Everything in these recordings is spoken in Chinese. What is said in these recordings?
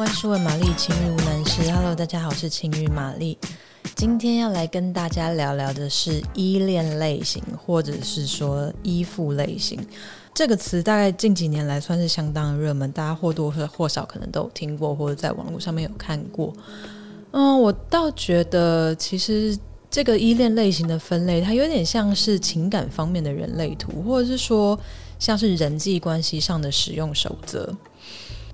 万事问玛丽，情欲无难事。Hello，大家好，我是情欲玛丽。今天要来跟大家聊聊的是依恋类型，或者是说依附类型。这个词大概近几年来算是相当热门，大家或多或少可能都有听过，或者在网络上面有看过。嗯，我倒觉得其实这个依恋类型的分类，它有点像是情感方面的人类图，或者是说像是人际关系上的使用守则。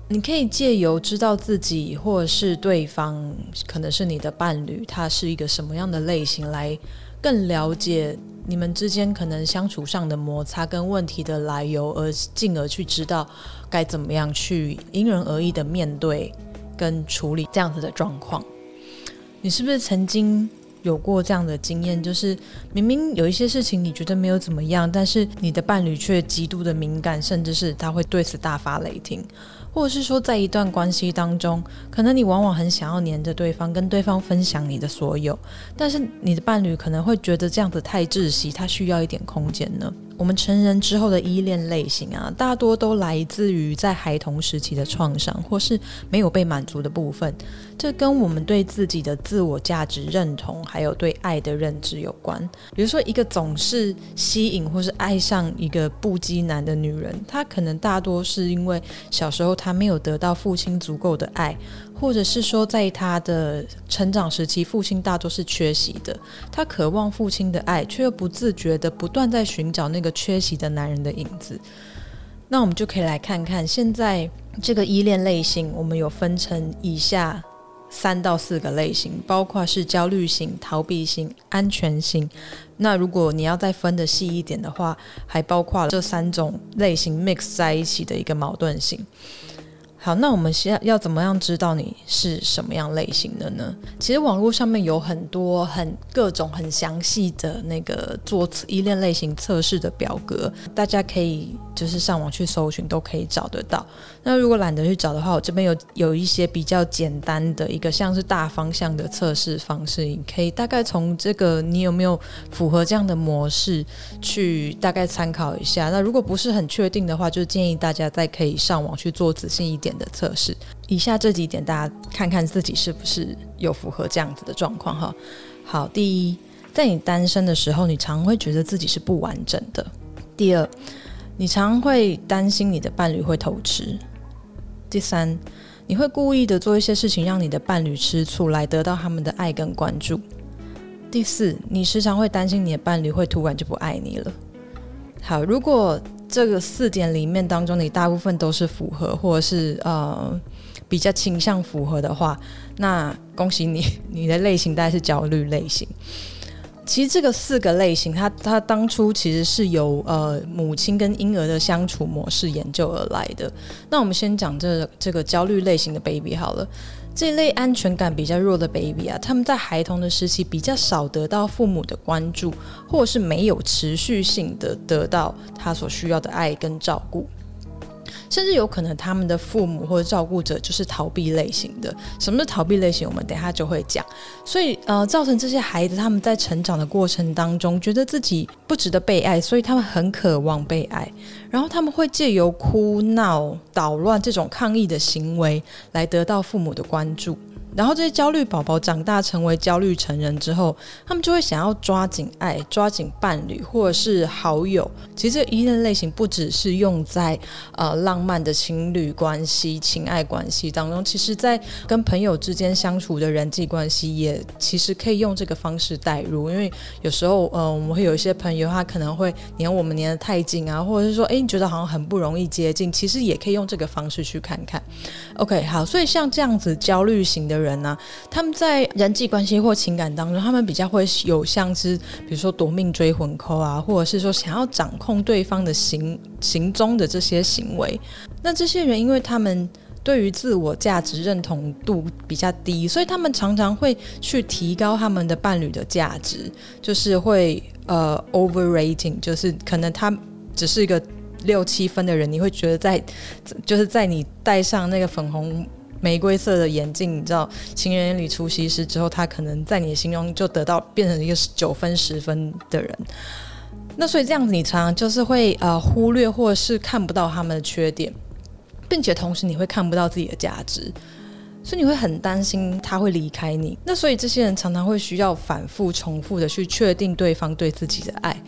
你可以借由知道自己或者是对方，可能是你的伴侣，他是一个什么样的类型，来更了解你们之间可能相处上的摩擦跟问题的来由，而进而去知道该怎么样去因人而异的面对跟处理这样子的状况。你是不是曾经有过这样的经验？就是明明有一些事情你觉得没有怎么样，但是你的伴侣却极度的敏感，甚至是他会对此大发雷霆。或者是说，在一段关系当中，可能你往往很想要黏着对方，跟对方分享你的所有，但是你的伴侣可能会觉得这样子太窒息，他需要一点空间呢。我们成人之后的依恋类型啊，大多都来自于在孩童时期的创伤，或是没有被满足的部分。这跟我们对自己的自我价值认同，还有对爱的认知有关。比如说，一个总是吸引或是爱上一个不羁男的女人，她可能大多是因为小时候她没有得到父亲足够的爱。或者是说，在他的成长时期，父亲大多是缺席的，他渴望父亲的爱，却又不自觉地不断在寻找那个缺席的男人的影子。那我们就可以来看看，现在这个依恋类型，我们有分成以下三到四个类型，包括是焦虑型、逃避型、安全型。那如果你要再分得细一点的话，还包括这三种类型 mix 在一起的一个矛盾性。好，那我们现在要怎么样知道你是什么样类型的呢？其实网络上面有很多很各种很详细的那个做依恋类型测试的表格，大家可以就是上网去搜寻，都可以找得到。那如果懒得去找的话，我这边有有一些比较简单的一个像是大方向的测试方式，你可以大概从这个你有没有符合这样的模式去大概参考一下。那如果不是很确定的话，就建议大家再可以上网去做仔细一点的测试，以下这几点大家看看自己是不是有符合这样子的状况哈。好，第一，在你单身的时候，你常会觉得自己是不完整的。第二，你常会担心你的伴侣会偷吃。第三，你会故意的做一些事情让你的伴侣吃醋，来得到他们的爱跟关注。第四，你时常会担心你的伴侣会突然就不爱你了。好，如果这个四点里面当中，你大部分都是符合，或者是呃比较倾向符合的话，那恭喜你，你的类型大概是焦虑类型。其实这个四个类型，它它当初其实是由呃母亲跟婴儿的相处模式研究而来的。那我们先讲这、这个焦虑类型的 baby 好了。这类安全感比较弱的 baby 啊，他们在孩童的时期比较少得到父母的关注，或是没有持续性的得到他所需要的爱跟照顾。甚至有可能他们的父母或者照顾者就是逃避类型的。什么是逃避类型？我们等一下就会讲。所以呃，造成这些孩子他们在成长的过程当中，觉得自己不值得被爱，所以他们很渴望被爱。然后他们会借由哭闹、捣乱这种抗议的行为来得到父母的关注。然后这些焦虑宝宝长大成为焦虑成人之后，他们就会想要抓紧爱、抓紧伴侣或者是好友。其实这依恋类型不只是用在呃浪漫的情侣关系、情爱关系当中，其实在跟朋友之间相处的人际关系也其实可以用这个方式代入。因为有时候呃我们会有一些朋友他可能会黏我们黏得太近啊，或者是说诶你觉得好像很不容易接近，其实也可以用这个方式去看看。OK 好，所以像这样子焦虑型的人。人呢、啊，他们在人际关系或情感当中，他们比较会有像是，比如说夺命追魂扣啊，或者是说想要掌控对方的行行踪的这些行为。那这些人，因为他们对于自我价值认同度比较低，所以他们常常会去提高他们的伴侣的价值，就是会呃 overrating，就是可能他只是一个六七分的人，你会觉得在就是在你戴上那个粉红。玫瑰色的眼镜，你知道，情人眼里出西施之后，他可能在你的心中就得到变成一个九分十分的人。那所以这样子，你常常就是会呃忽略或是看不到他们的缺点，并且同时你会看不到自己的价值。所以你会很担心他会离开你。那所以这些人常常会需要反复重复的去确定对方对自己的爱，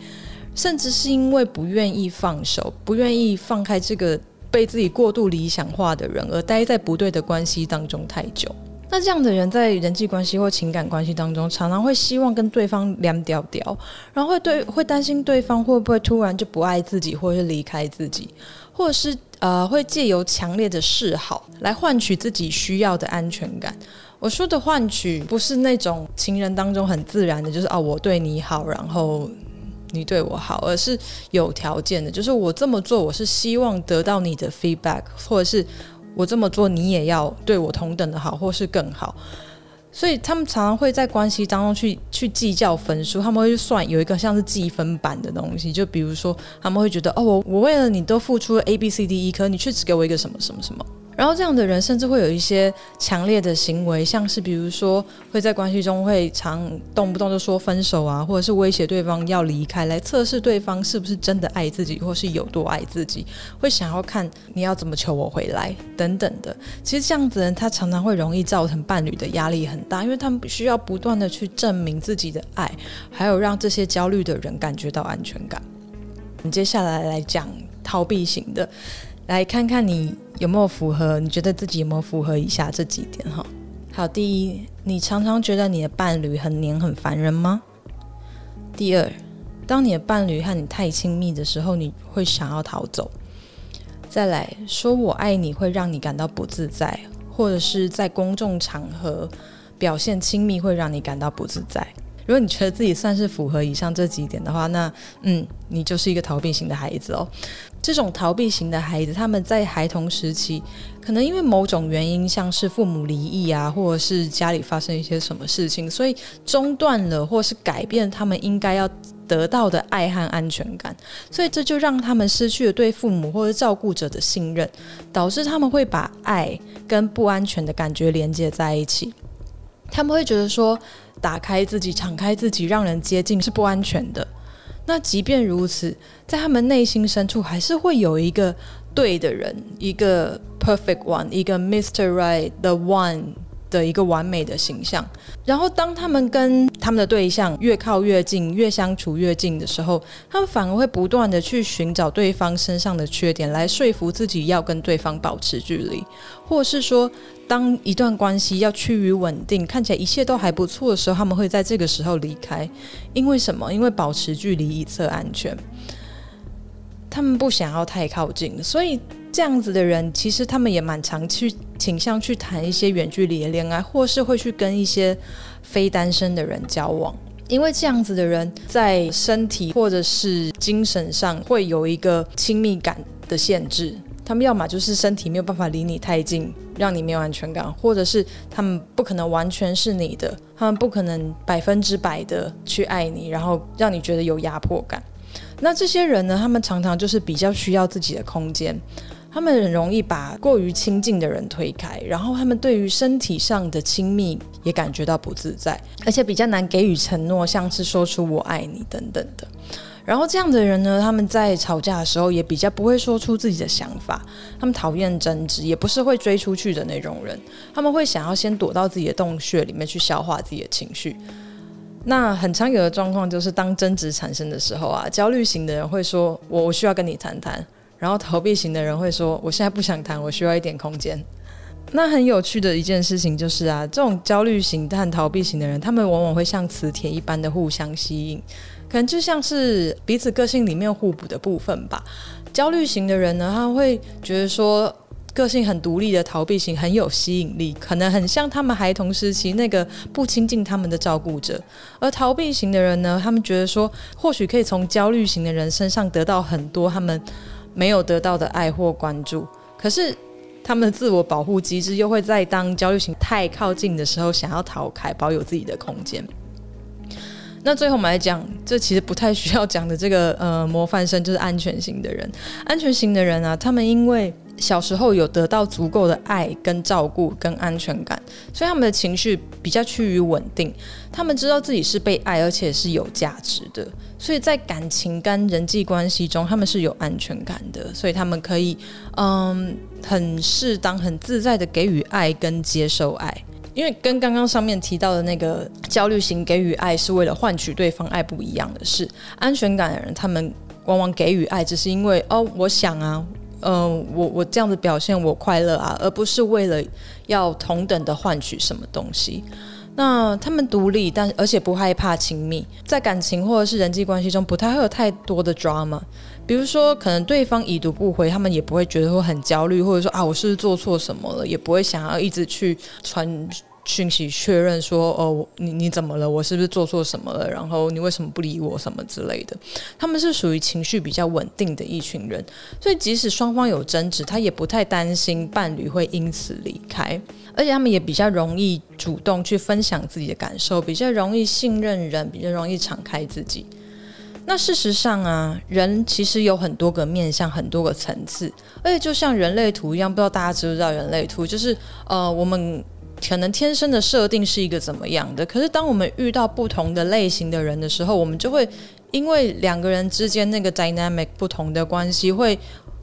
甚至是因为不愿意放手，不愿意放开这个被自己过度理想化的人，而待在不对的关系当中太久。那这样的人在人际关系或情感关系当中，常常会希望跟对方两调调，然后会对会担心对方会不会突然就不爱自己，或者是离开自己，或者是呃会借由强烈的示好来换取自己需要的安全感。我说的换取不是那种情人当中很自然的，就是哦我对你好，然后你对我好，而是有条件的，就是我这么做，我是希望得到你的 feedback，或者是。我这么做，你也要对我同等的好，或是更好。所以他们常常会在关系当中去去计较分数，他们会去算有一个像是计分板的东西，就比如说他们会觉得，哦，我我为了你都付出了 A B C D E，可你却只给我一个什么什么什么。然后这样的人甚至会有一些强烈的行为，像是比如说会在关系中会常动不动就说分手啊，或者是威胁对方要离开，来测试对方是不是真的爱自己，或是有多爱自己，会想要看你要怎么求我回来等等的。其实这样子人他常常会容易造成伴侣的压力很大，因为他们需要不断的去证明自己的爱，还有让这些焦虑的人感觉到安全感。我们接下来来讲逃避型的。来看看你有没有符合？你觉得自己有没有符合以下这几点哈？好，第一，你常常觉得你的伴侣很黏很烦人吗？第二，当你的伴侣和你太亲密的时候，你会想要逃走。再来说我爱你会让你感到不自在，或者是在公众场合表现亲密会让你感到不自在。如果你觉得自己算是符合以上这几点的话，那嗯，你就是一个逃避型的孩子哦。这种逃避型的孩子，他们在孩童时期，可能因为某种原因，像是父母离异啊，或者是家里发生一些什么事情，所以中断了，或是改变他们应该要得到的爱和安全感，所以这就让他们失去了对父母或者照顾者的信任，导致他们会把爱跟不安全的感觉连接在一起。他们会觉得说，打开自己、敞开自己，让人接近是不安全的。那即便如此，在他们内心深处，还是会有一个对的人，一个 perfect one，一个 Mr. Right，the one。的一个完美的形象，然后当他们跟他们的对象越靠越近，越相处越近的时候，他们反而会不断的去寻找对方身上的缺点，来说服自己要跟对方保持距离，或是说，当一段关系要趋于稳定，看起来一切都还不错的时候，他们会在这个时候离开。因为什么？因为保持距离以策安全。他们不想要太靠近，所以这样子的人，其实他们也蛮常去倾向去谈一些远距离的恋爱，或是会去跟一些非单身的人交往，因为这样子的人在身体或者是精神上会有一个亲密感的限制。他们要么就是身体没有办法离你太近，让你没有安全感，或者是他们不可能完全是你的，他们不可能百分之百的去爱你，然后让你觉得有压迫感。那这些人呢，他们常常就是比较需要自己的空间，他们很容易把过于亲近的人推开，然后他们对于身体上的亲密也感觉到不自在，而且比较难给予承诺，像是说出我爱你等等的。然后这样的人呢，他们在吵架的时候也比较不会说出自己的想法，他们讨厌争执，也不是会追出去的那种人，他们会想要先躲到自己的洞穴里面去消化自己的情绪。那很常有的状况就是，当争执产生的时候啊，焦虑型的人会说：“我我需要跟你谈谈。”然后逃避型的人会说：“我现在不想谈，我需要一点空间。”那很有趣的一件事情就是啊，这种焦虑型和逃避型的人，他们往往会像磁铁一般的互相吸引，可能就像是彼此个性里面互补的部分吧。焦虑型的人呢，他会觉得说，个性很独立的逃避型很有吸引力，可能很像他们孩童时期那个不亲近他们的照顾者。而逃避型的人呢，他们觉得说，或许可以从焦虑型的人身上得到很多他们没有得到的爱或关注。可是他们的自我保护机制又会在当焦虑型太靠近的时候，想要逃开，保有自己的空间。那最后我们来讲，这其实不太需要讲的这个呃模范生，就是安全型的人。安全型的人啊，他们因为小时候有得到足够的爱、跟照顾、跟安全感，所以他们的情绪比较趋于稳定。他们知道自己是被爱，而且是有价值的，所以在感情跟人际关系中，他们是有安全感的，所以他们可以嗯很适当、很自在的给予爱跟接受爱。因为跟刚刚上面提到的那个焦虑型给予爱是为了换取对方爱不一样的是，安全感的人，他们往往给予爱只是因为哦，我想啊，嗯、我我这样子表现我快乐啊，而不是为了要同等的换取什么东西。那他们独立，但而且不害怕亲密，在感情或者是人际关系中不太会有太多的 drama。比如说，可能对方已读不回，他们也不会觉得会很焦虑，或者说啊，我是不是做错什么了，也不会想要一直去传讯息确认说哦，你你怎么了？我是不是做错什么了？然后你为什么不理我？什么之类的。他们是属于情绪比较稳定的一群人，所以即使双方有争执，他也不太担心伴侣会因此离开，而且他们也比较容易主动去分享自己的感受，比较容易信任人，比较容易敞开自己。那事实上啊，人其实有很多个面向，很多个层次，而且就像人类图一样，不知道大家知不知道人类图？就是呃，我们可能天生的设定是一个怎么样的，可是当我们遇到不同的类型的人的时候，我们就会因为两个人之间那个 dynamic 不同的关系，会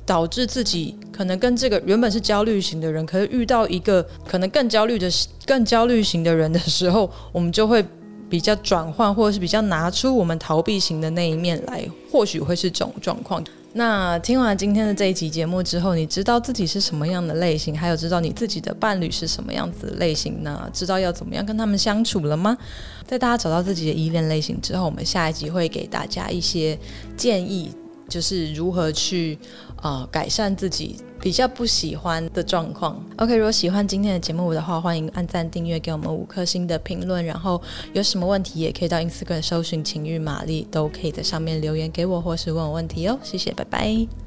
导致自己可能跟这个原本是焦虑型的人，可是遇到一个可能更焦虑的、更焦虑型的人的时候，我们就会。比较转换，或者是比较拿出我们逃避型的那一面来，或许会是这种状况。那听完今天的这一集节目之后，你知道自己是什么样的类型，还有知道你自己的伴侣是什么样子类型呢？知道要怎么样跟他们相处了吗？在大家找到自己的依恋类型之后，我们下一集会给大家一些建议，就是如何去呃改善自己。比较不喜欢的状况。OK，如果喜欢今天的节目的话，欢迎按赞、订阅，给我们五颗星的评论。然后有什么问题，也可以到 Instagram 搜寻“情欲玛丽”，都可以在上面留言给我，或是问我问题哦。谢谢，拜拜。